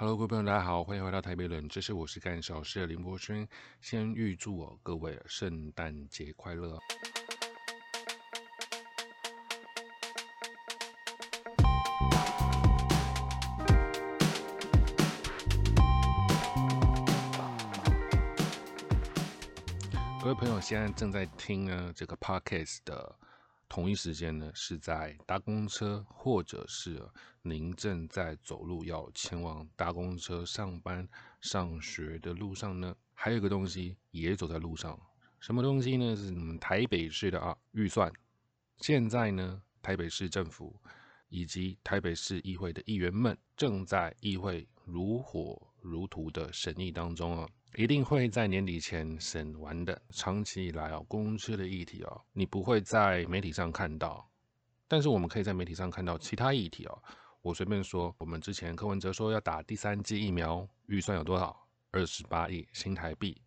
Hello，各位朋友，大家好，欢迎回到台北人，这是我是干小事的林柏轩。先预祝我各位圣诞节快乐。各位朋友，现在正在听呢这个 podcast 的。同一时间呢，是在搭公车，或者是您正在走路要前往搭公车上班、上学的路上呢？还有一个东西也走在路上，什么东西呢？是你们台北市的啊预算。现在呢，台北市政府以及台北市议会的议员们正在议会如火如荼的审议当中啊。一定会在年底前审完的。长期以来哦，公车的议题哦，你不会在媒体上看到，但是我们可以在媒体上看到其他议题哦。我随便说，我们之前柯文哲说要打第三剂疫苗，预算有多少？二十八亿新台币。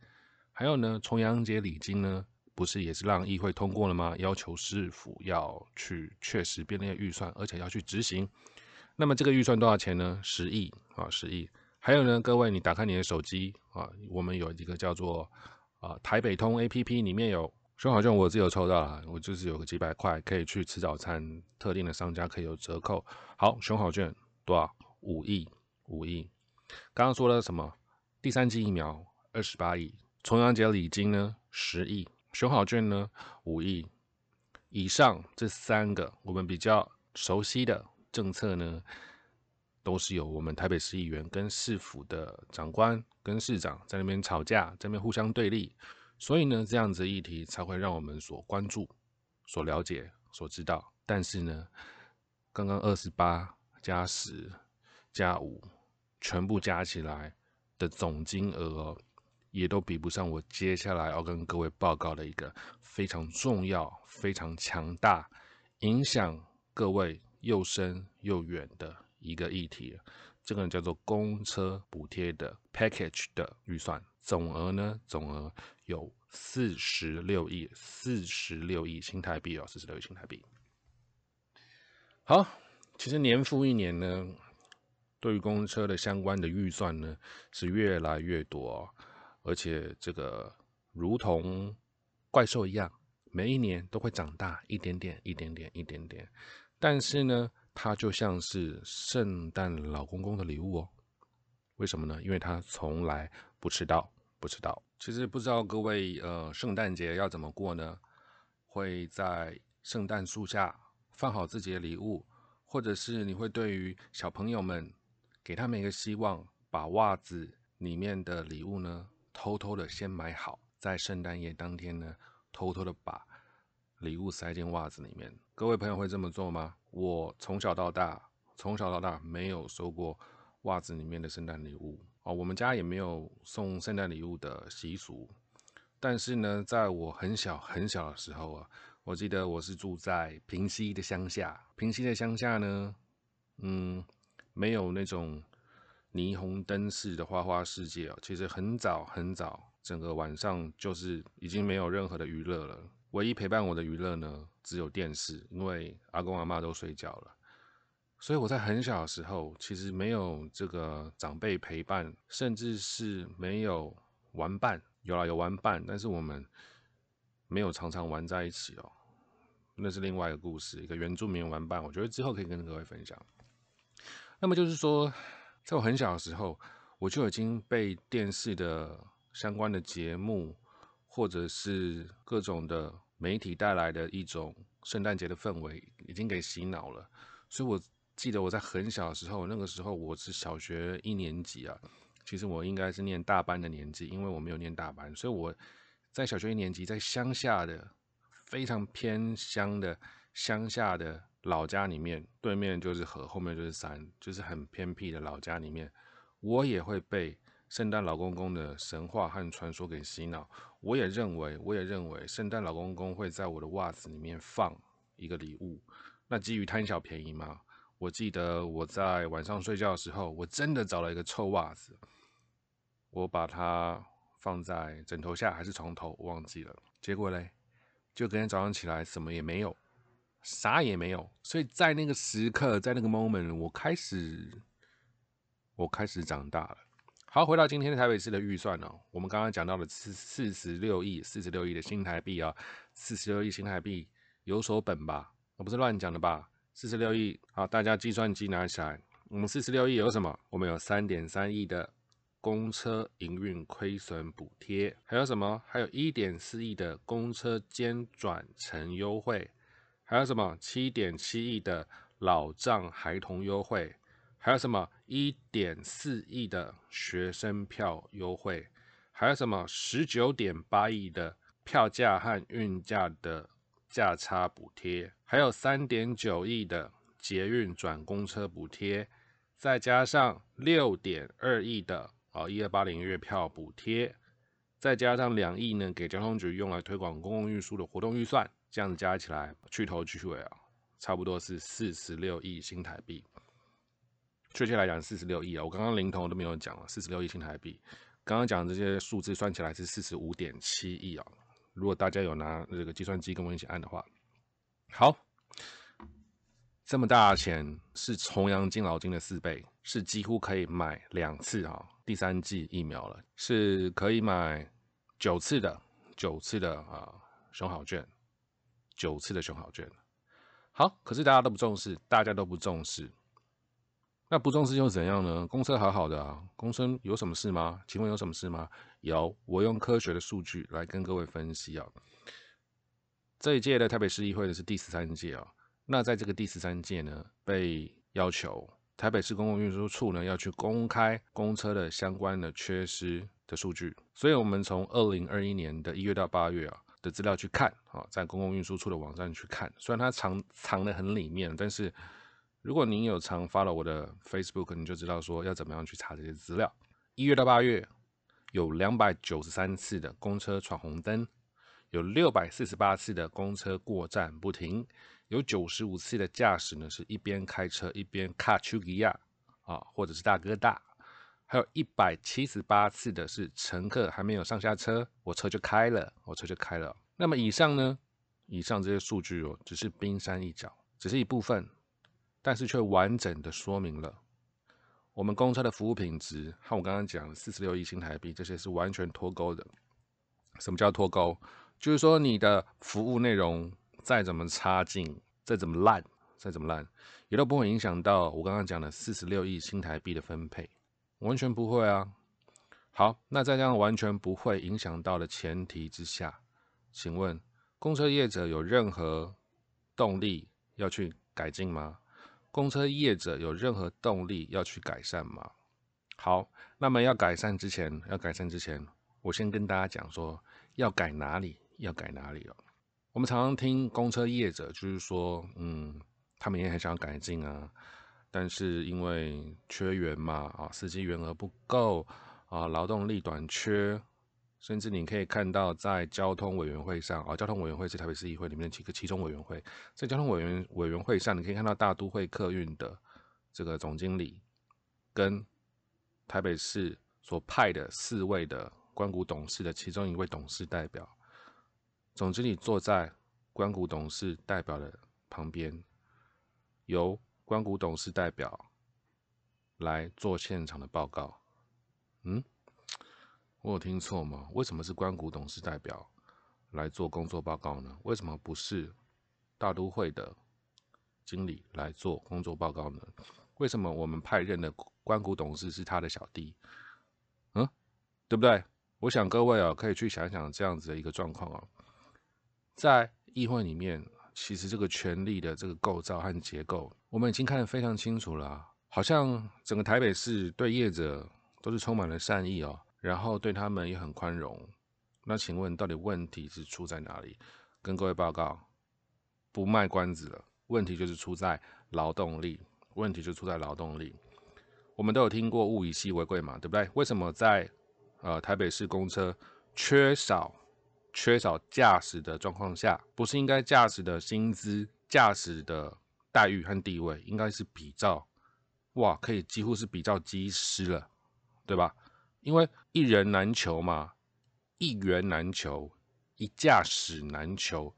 还有呢，重阳节礼金呢，不是也是让议会通过了吗？要求市府要去确实编列预算，而且要去执行。那么这个预算多少钱呢？十亿啊，十亿。还有呢，各位，你打开你的手机啊，我们有一个叫做啊台北通 A P P，里面有熊好券，我自己有抽到了，我就是有个几百块可以去吃早餐，特定的商家可以有折扣。好，熊好券多少？五亿，五亿。刚刚说了什么？第三剂疫苗二十八亿，重阳节礼金呢十亿，熊好券呢五亿。以上这三个我们比较熟悉的政策呢？都是由我们台北市议员跟市府的长官跟市长在那边吵架，在那边互相对立，所以呢，这样子议题才会让我们所关注、所了解、所知道。但是呢，刚刚二十八加十加五，全部加起来的总金额，也都比不上我接下来要跟各位报告的一个非常重要、非常强大、影响各位又深又远的。一个议题，这个叫做公车补贴的 package 的预算总额呢，总额有四十六亿，四十六亿新台币哦，四十六亿新台币。好，其实年复一年呢，对于公车的相关的预算呢是越来越多，而且这个如同怪兽一样，每一年都会长大一点点，一点点，一点点，但是呢。它就像是圣诞老公公的礼物哦，为什么呢？因为它从来不迟到，不迟到。其实不知道各位，呃，圣诞节要怎么过呢？会在圣诞树下放好自己的礼物，或者是你会对于小朋友们给他们一个希望，把袜子里面的礼物呢，偷偷的先买好，在圣诞夜当天呢，偷偷的把礼物塞进袜子里面。各位朋友会这么做吗？我从小到大，从小到大没有收过袜子里面的圣诞礼物哦。我们家也没有送圣诞礼物的习俗。但是呢，在我很小很小的时候啊，我记得我是住在平西的乡下。平西的乡下呢，嗯，没有那种霓虹灯式的花花世界哦。其实很早很早，整个晚上就是已经没有任何的娱乐了。唯一陪伴我的娱乐呢？只有电视，因为阿公阿妈都睡觉了，所以我在很小的时候，其实没有这个长辈陪伴，甚至是没有玩伴。有啦，有玩伴，但是我们没有常常玩在一起哦。那是另外一个故事，一个原住民玩伴，我觉得之后可以跟各位分享。那么就是说，在我很小的时候，我就已经被电视的相关的节目，或者是各种的。媒体带来的一种圣诞节的氛围已经给洗脑了，所以我记得我在很小的时候，那个时候我是小学一年级啊，其实我应该是念大班的年纪，因为我没有念大班，所以我在小学一年级，在乡下的非常偏乡的乡下的老家里面，对面就是河，后面就是山，就是很偏僻的老家里面，我也会被。圣诞老公公的神话和传说给洗脑，我也认为，我也认为圣诞老公公会在我的袜子里面放一个礼物。那基于贪小便宜嘛，我记得我在晚上睡觉的时候，我真的找了一个臭袜子，我把它放在枕头下还是床头，我忘记了。结果嘞，就隔天早上起来什么也没有，啥也没有。所以在那个时刻，在那个 moment，我开始。我开始长大了。好，回到今天的台北市的预算呢，我们刚刚讲到了四四十六亿，四十六亿的新台币啊，四十六亿新台币有所本吧？我不是乱讲的吧？四十六亿，好，大家计算机拿起来。我们四十六亿有什么？我们有三点三亿的公车营运亏损补贴，还有什么？还有一点四亿的公车兼转乘优惠，还有什么？七点七亿的老障孩童优惠。还有什么一点四亿的学生票优惠？还有什么十九点八亿的票价和运价的价差补贴？还有三点九亿的捷运转公车补贴？再加上六点二亿的啊一二八零月票补贴？再加上两亿呢给交通局用来推广公共运输的活动预算？这样加起来去头去尾啊，差不多是四十六亿新台币。确切来讲，四十六亿啊！我刚刚零头都没有讲了，四十六亿新台币。刚刚讲这些数字算起来是四十五点七亿啊！如果大家有拿这个计算机跟我一起按的话，好，这么大钱是重阳敬老金的四倍，是几乎可以买两次啊！第三季疫苗了，是可以买九次的九次的啊熊好券，九次的熊好券。好，可是大家都不重视，大家都不重视。那不重视又怎样呢？公车好好的啊，公车有什么事吗？请问有什么事吗？有，我用科学的数据来跟各位分析啊。这一届的台北市议会的是第十三届啊。那在这个第十三届呢，被要求台北市公共运输处呢要去公开公车的相关的缺失的数据。所以，我们从二零二一年的一月到八月啊的资料去看啊，在公共运输处的网站去看，虽然它藏藏的很里面，但是。如果您有常发了我的 Facebook，你就知道说要怎么样去查这些资料。一月到八月，有两百九十三次的公车闯红灯，有六百四十八次的公车过站不停，有九十五次的驾驶呢是一边开车一边卡丘吉亚啊，或者是大哥大，还有一百七十八次的是乘客还没有上下车，我车就开了，我车就开了。那么以上呢，以上这些数据哦，只是冰山一角，只是一部分。但是却完整的说明了我们公车的服务品质和我刚刚讲的四十六亿新台币这些是完全脱钩的。什么叫脱钩？就是说你的服务内容再怎么差劲，再怎么烂，再怎么烂，也都不会影响到我刚刚讲的四十六亿新台币的分配，完全不会啊。好，那在这样完全不会影响到的前提之下，请问公车业者有任何动力要去改进吗？公车业者有任何动力要去改善吗？好，那么要改善之前，要改善之前，我先跟大家讲说，要改哪里，要改哪里哦。我们常常听公车业者就是说，嗯，他们也很想要改进啊，但是因为缺员嘛，啊，司机员额不够啊，劳动力短缺。甚至你可以看到，在交通委员会上啊，交通委员会是台北市议会里面的几个其中委员会，在交通委员委员会上，你可以看到大都会客运的这个总经理跟台北市所派的四位的关谷董事的其中一位董事代表，总经理坐在关谷董事代表的旁边，由关谷董事代表来做现场的报告，嗯。我有听错吗？为什么是关谷董事代表来做工作报告呢？为什么不是大都会的经理来做工作报告呢？为什么我们派任的关谷董事是他的小弟？嗯，对不对？我想各位啊，可以去想想这样子的一个状况啊，在议会里面，其实这个权力的这个构造和结构，我们已经看得非常清楚了。好像整个台北市对业者都是充满了善意哦。然后对他们也很宽容，那请问到底问题是出在哪里？跟各位报告，不卖关子了，问题就是出在劳动力，问题就出在劳动力。我们都有听过物以稀为贵嘛，对不对？为什么在呃台北市公车缺少缺少驾驶的状况下，不是应该驾驶的薪资、驾驶的待遇和地位应该是比照哇，可以几乎是比照机师了，对吧？因为一人难求嘛，一员难求，一驾驶难求，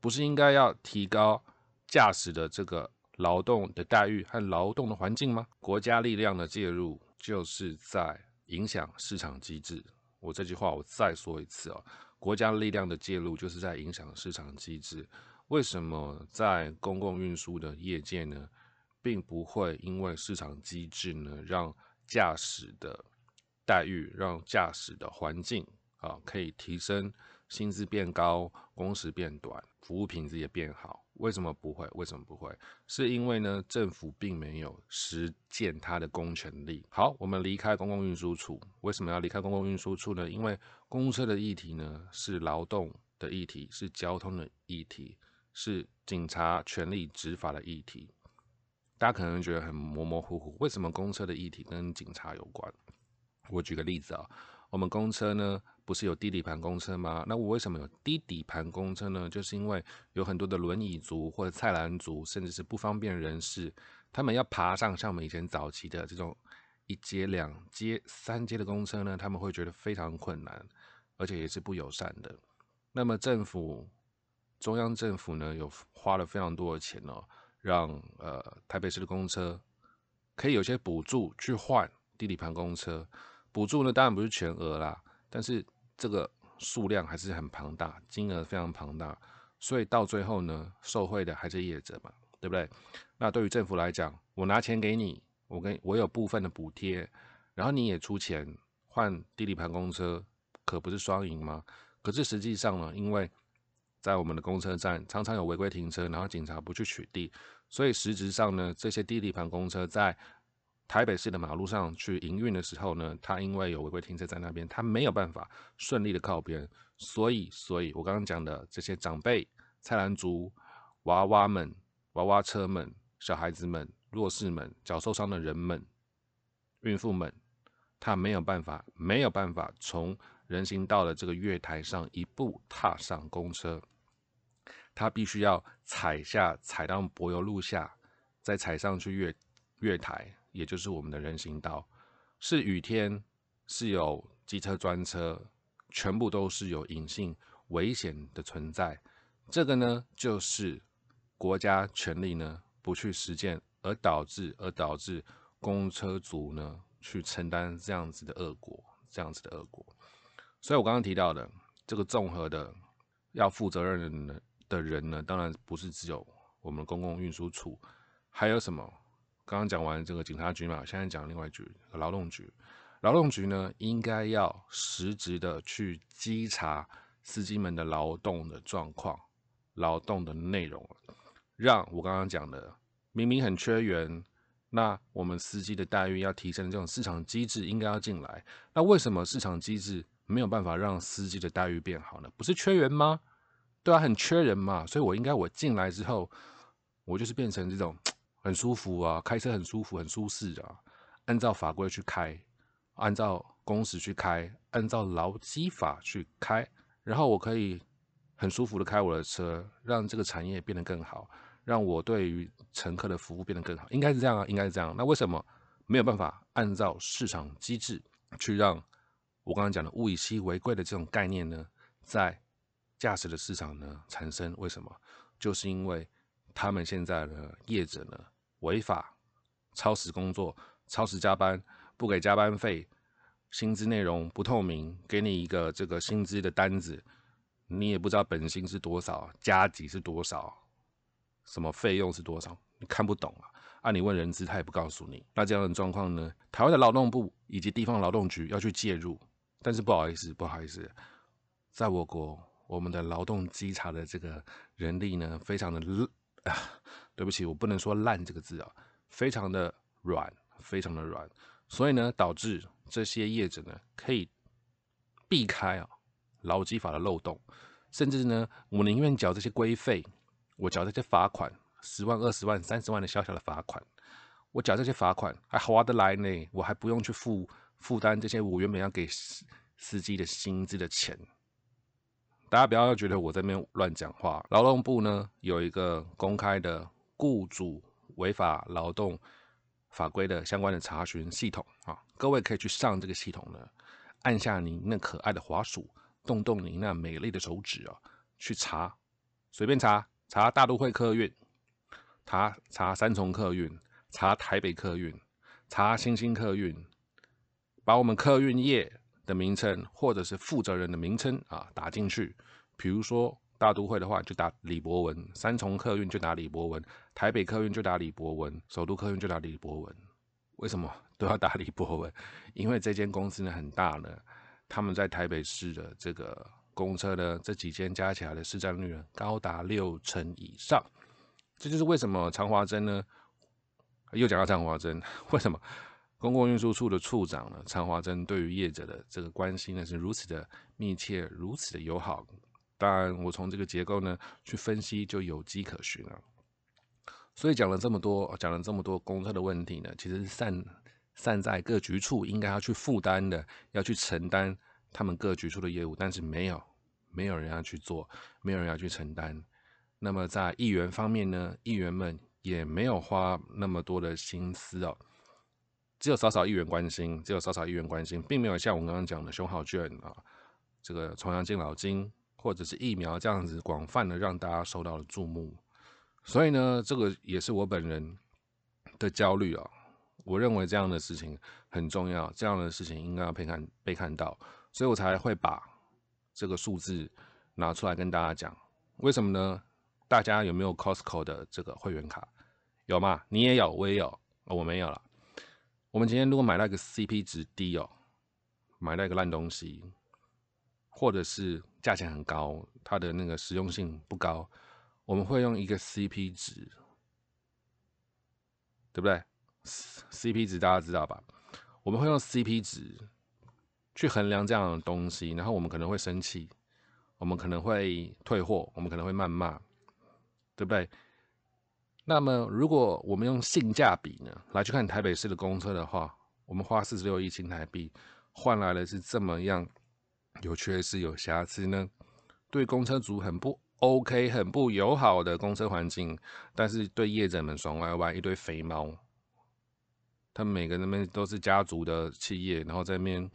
不是应该要提高驾驶的这个劳动的待遇和劳动的环境吗？国家力量的介入就是在影响市场机制。我这句话我再说一次啊，国家力量的介入就是在影响市场机制。为什么在公共运输的业界呢，并不会因为市场机制呢，让驾驶的待遇、让驾驶的环境啊，可以提升，薪资变高，工时变短，服务品质也变好？为什么不会？为什么不会？是因为呢，政府并没有实践它的公权力。好，我们离开公共运输处，为什么要离开公共运输处呢？因为公车的议题呢，是劳动的议题，是交通的议题。是警察权力执法的议题，大家可能觉得很模模糊糊。为什么公车的议题跟警察有关？我举个例子啊，我们公车呢不是有低底盘公车吗？那我为什么有低底盘公车呢？就是因为有很多的轮椅族或者菜篮族，甚至是不方便人士，他们要爬上像我们以前早期的这种一阶、两阶、三阶的公车呢，他们会觉得非常困难，而且也是不友善的。那么政府。中央政府呢，有花了非常多的钱哦，让呃台北市的公车可以有些补助去换地理盘公车。补助呢，当然不是全额啦，但是这个数量还是很庞大，金额非常庞大。所以到最后呢，受贿的还是业者嘛，对不对？那对于政府来讲，我拿钱给你，我跟我有部分的补贴，然后你也出钱换地理盘公车，可不是双赢吗？可是实际上呢，因为在我们的公车站常常有违规停车，然后警察不去取缔，所以实质上呢，这些低底盘公车在台北市的马路上去营运的时候呢，它因为有违规停车在那边，它没有办法顺利的靠边，所以，所以我刚刚讲的这些长辈、菜篮族、娃娃们、娃娃车们、小孩子们、弱势们、脚受伤的人们、孕妇们，他没有办法，没有办法从人行道的这个月台上一步踏上公车。他必须要踩下踩到柏油路下，再踩上去月月台，也就是我们的人行道。是雨天，是有机车专车，全部都是有隐性危险的存在。这个呢，就是国家权力呢不去实践，而导致而导致公车族呢去承担这样子的恶果，这样子的恶果。所以我刚刚提到的这个综合的要负责任的。的人呢，当然不是只有我们公共运输处，还有什么？刚刚讲完这个警察局嘛，现在讲另外一局劳动局。劳动局呢，应该要实质的去稽查司机们的劳动的状况、劳动的内容，让我刚刚讲的明明很缺员，那我们司机的待遇要提升，这种市场机制应该要进来。那为什么市场机制没有办法让司机的待遇变好呢？不是缺员吗？对啊，很缺人嘛，所以我应该我进来之后，我就是变成这种很舒服啊，开车很舒服、很舒适啊，按照法规去开，按照工时去开，按照劳基法去开，然后我可以很舒服的开我的车，让这个产业变得更好，让我对于乘客的服务变得更好，应该是这样啊，应该是这样。那为什么没有办法按照市场机制去让我刚刚讲的物以稀为贵的这种概念呢？在驾驶的市场呢产生为什么？就是因为他们现在呢业者呢违法超时工作、超时加班、不给加班费、薪资内容不透明，给你一个这个薪资的单子，你也不知道本薪是多少，加级是多少，什么费用是多少，你看不懂啊！啊，你问人资他也不告诉你。那这样的状况呢，台湾的劳动部以及地方劳动局要去介入，但是不好意思，不好意思，在我国。我们的劳动稽查的这个人力呢，非常的啊，对不起，我不能说烂这个字啊，非常的软，非常的软，所以呢，导致这些业者呢，可以避开啊劳基法的漏洞，甚至呢，我宁愿缴这些规费，我缴这些罚款，十万、二十万、三十万的小小的罚款，我缴这些罚款还划得来呢，我还不用去负负担这些我原本要给司司机的薪资的钱。大家不要觉得我这边乱讲话。劳动部呢有一个公开的雇主违法劳动法规的相关的查询系统啊，各位可以去上这个系统呢，按下您那可爱的滑鼠，动动您那美丽的手指啊，去查，随便查，查大都会客运，查查三重客运，查台北客运，查新兴客运，把我们客运业的名称或者是负责人的名称啊打进去，比如说大都会的话就打李博文，三重客运就打李博文，台北客运就打李博文，首都客运就打李博文。为什么都要打李博文？因为这间公司呢很大呢，他们在台北市的这个公车呢这几间加起来的市占率呢高达六成以上。这就是为什么长华珍呢又讲到长华珍，为什么？公共运输处的处长呢，常华珍对于业者的这个关心呢是如此的密切，如此的友好。当然，我从这个结构呢去分析就有迹可循了。所以讲了这么多，讲了这么多公车的问题呢，其实是散散在各局处应该要去负担的，要去承担他们各局处的业务，但是没有，没有人要去做，没有人要去承担。那么在议员方面呢，议员们也没有花那么多的心思哦。只有少少议员关心，只有少少议员关心，并没有像我刚刚讲的熊浩卷啊，这个重阳敬老金或者是疫苗这样子广泛的让大家受到了注目。所以呢，这个也是我本人的焦虑啊。我认为这样的事情很重要，这样的事情应该要被看被看到，所以我才会把这个数字拿出来跟大家讲。为什么呢？大家有没有 Costco 的这个会员卡？有吗？你也有，我也有，我没有了。我们今天如果买到一个 CP 值低哦，买到一个烂东西，或者是价钱很高，它的那个实用性不高，我们会用一个 CP 值，对不对？CP 值大家知道吧？我们会用 CP 值去衡量这样的东西，然后我们可能会生气，我们可能会退货，我们可能会谩骂，对不对？那么，如果我们用性价比呢来去看台北市的公车的话，我们花四十六亿新台币换来的是这么样有缺失、有瑕疵呢？对公车族很不 OK、很不友好的公车环境，但是对业者们爽歪歪一堆肥猫，他们每个人们都是家族的企业，然后在那边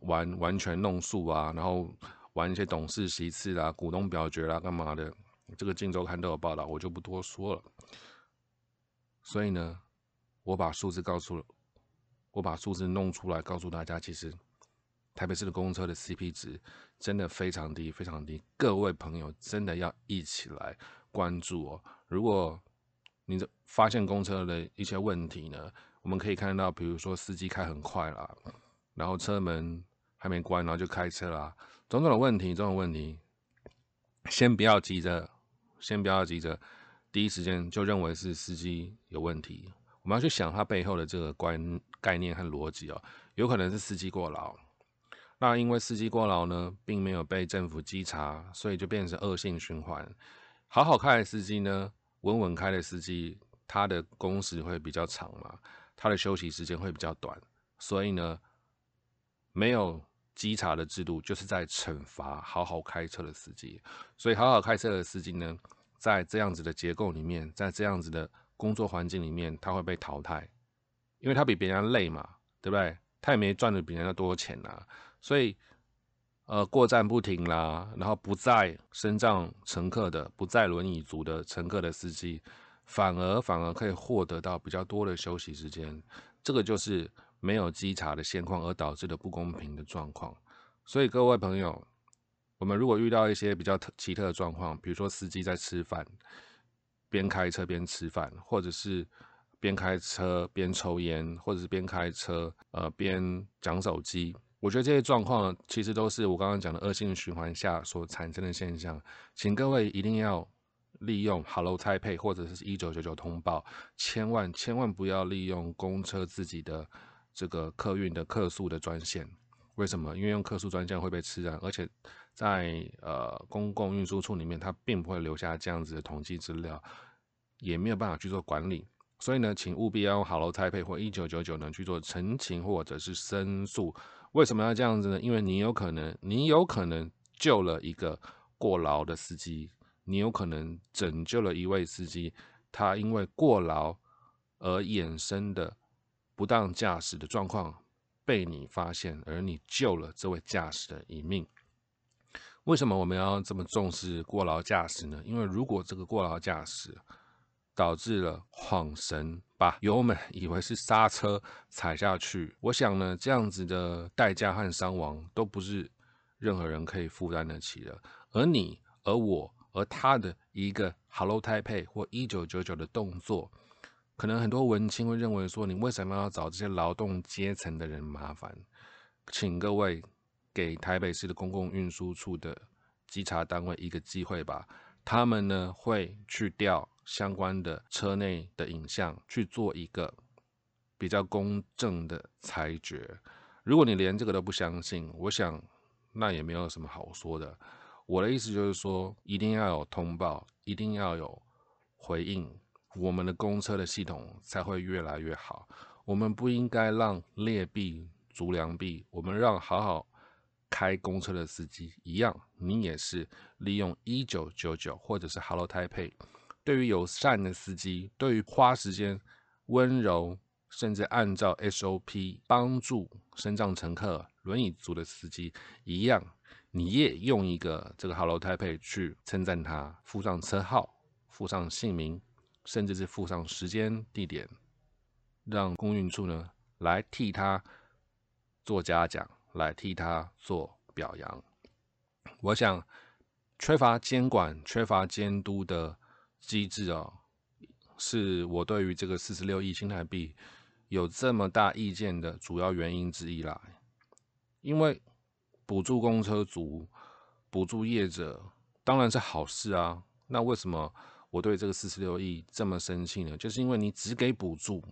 玩完全弄数啊，然后玩一些董事席次啦、股东表决啦，干嘛的？这个《镜周刊》都有报道，我就不多说了。所以呢，我把数字告诉了，我把数字弄出来，告诉大家，其实台北市的公车的 CP 值真的非常低，非常低。各位朋友真的要一起来关注哦。如果你的发现公车的一些问题呢，我们可以看到，比如说司机开很快啦，然后车门还没关，然后就开车啦，种种的问题，种种问题，先不要急着。先不要急着第一时间就认为是司机有问题，我们要去想他背后的这个观概念和逻辑哦。有可能是司机过劳，那因为司机过劳呢，并没有被政府稽查，所以就变成恶性循环。好好开的司机呢，稳稳开的司机，他的工时会比较长嘛，他的休息时间会比较短，所以呢，没有。稽查的制度就是在惩罚好好开车的司机，所以好好开车的司机呢，在这样子的结构里面，在这样子的工作环境里面，他会被淘汰，因为他比别人累嘛，对不对？他也没赚的比人家多钱呐，所以呃过站不停啦，然后不在身障乘客的、不在轮椅族的乘客的司机，反而反而可以获得到比较多的休息时间，这个就是。没有稽查的现况而导致的不公平的状况，所以各位朋友，我们如果遇到一些比较特奇特的状况，比如说司机在吃饭，边开车边吃饭，或者是边开车边抽烟，或者是边开车呃边讲手机，我觉得这些状况其实都是我刚刚讲的恶性循环下所产生的现象，请各位一定要利用 Hello tai 或者是一九九九通报，千万千万不要利用公车自己的。这个客运的客诉的专线，为什么？因为用客诉专线会被吃人，而且在呃公共运输处里面，它并不会留下这样子的统计资料，也没有办法去做管理。所以呢，请务必要用 Hello Taipei 或一九九九呢去做澄清或者是申诉。为什么要这样子呢？因为你有可能，你有可能救了一个过劳的司机，你有可能拯救了一位司机，他因为过劳而衍生的。不当驾驶的状况被你发现，而你救了这位驾驶的一命。为什么我们要这么重视过劳驾驶呢？因为如果这个过劳驾驶导致了晃神，把油门以为是刹车踩下去。我想呢，这样子的代价和伤亡都不是任何人可以负担得起的。而你、而我、而他的一个 Hello Taipei 或一九九九的动作，可能很多文青会认为说，你为什么要找这些劳动阶层的人麻烦？请各位给台北市的公共运输处的稽查单位一个机会吧。他们呢会去调相关的车内的影像，去做一个比较公正的裁决。如果你连这个都不相信，我想那也没有什么好说的。我的意思就是说，一定要有通报，一定要有回应，我们的公车的系统才会越来越好。我们不应该让劣币逐良币，我们让好好。开公车的司机一样，你也是利用一九九九或者是 Hello Taipei。对于友善的司机，对于花时间、温柔，甚至按照 SOP 帮助身障乘客、轮椅族的司机一样，你也用一个这个 Hello Taipei 去称赞他，附上车号，附上姓名，甚至是附上时间、地点，让公运处呢来替他做嘉奖。来替他做表扬。我想，缺乏监管、缺乏监督的机制哦，是我对于这个四十六亿新台币有这么大意见的主要原因之一啦。因为补助公车族、补助业者当然是好事啊。那为什么我对这个四十六亿这么生气呢？就是因为你只给补助，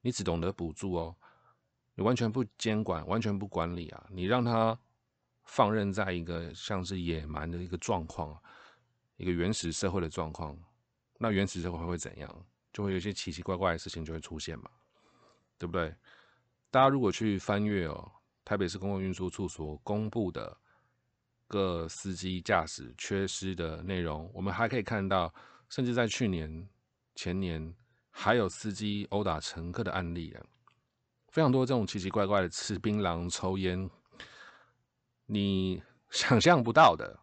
你只懂得补助哦。你完全不监管，完全不管理啊！你让他放任在一个像是野蛮的一个状况，一个原始社会的状况，那原始社会会怎样？就会有一些奇奇怪怪的事情就会出现嘛，对不对？大家如果去翻阅哦，台北市公共运输处所公布的个司机驾驶缺失的内容，我们还可以看到，甚至在去年、前年还有司机殴打乘客的案例啊。非常多这种奇奇怪怪的吃槟榔、抽烟，你 想象不到的，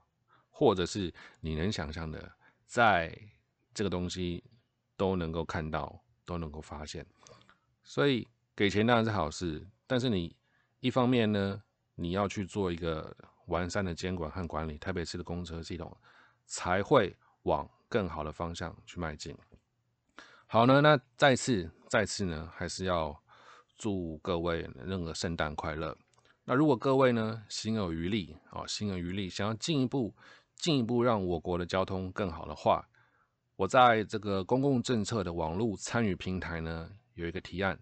或者是你能想象的，在这个东西都能够看到，都能够发现。所以给钱当然是好事，但是你一方面呢，你要去做一个完善的监管和管理，台北市的公车系统才会往更好的方向去迈进。好呢，那再次再次呢，还是要。祝各位任何圣诞快乐。那如果各位呢心有余力啊，心有余力，想要进一步进一步让我国的交通更好的话，我在这个公共政策的网络参与平台呢有一个提案，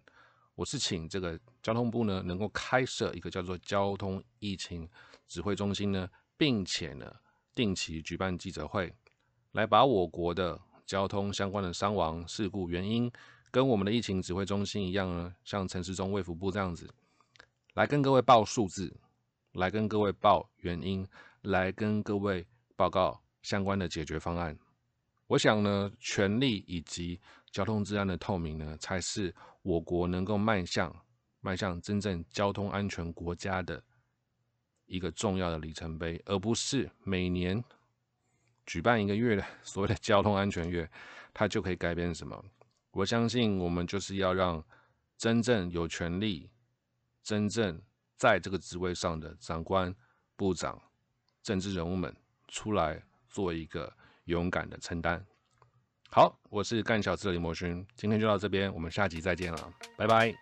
我是请这个交通部呢能够开设一个叫做交通疫情指挥中心呢，并且呢定期举办记者会，来把我国的交通相关的伤亡事故原因。跟我们的疫情指挥中心一样呢，像陈时中卫福部这样子，来跟各位报数字，来跟各位报原因，来跟各位报告相关的解决方案。我想呢，权力以及交通治安的透明呢，才是我国能够迈向迈向真正交通安全国家的一个重要的里程碑，而不是每年举办一个月的 所谓的交通安全月，它就可以改变什么。我相信，我们就是要让真正有权利、真正在这个职位上的长官、部长、政治人物们出来做一个勇敢的承担。好，我是干小子的李摩勋，今天就到这边，我们下集再见了，拜拜。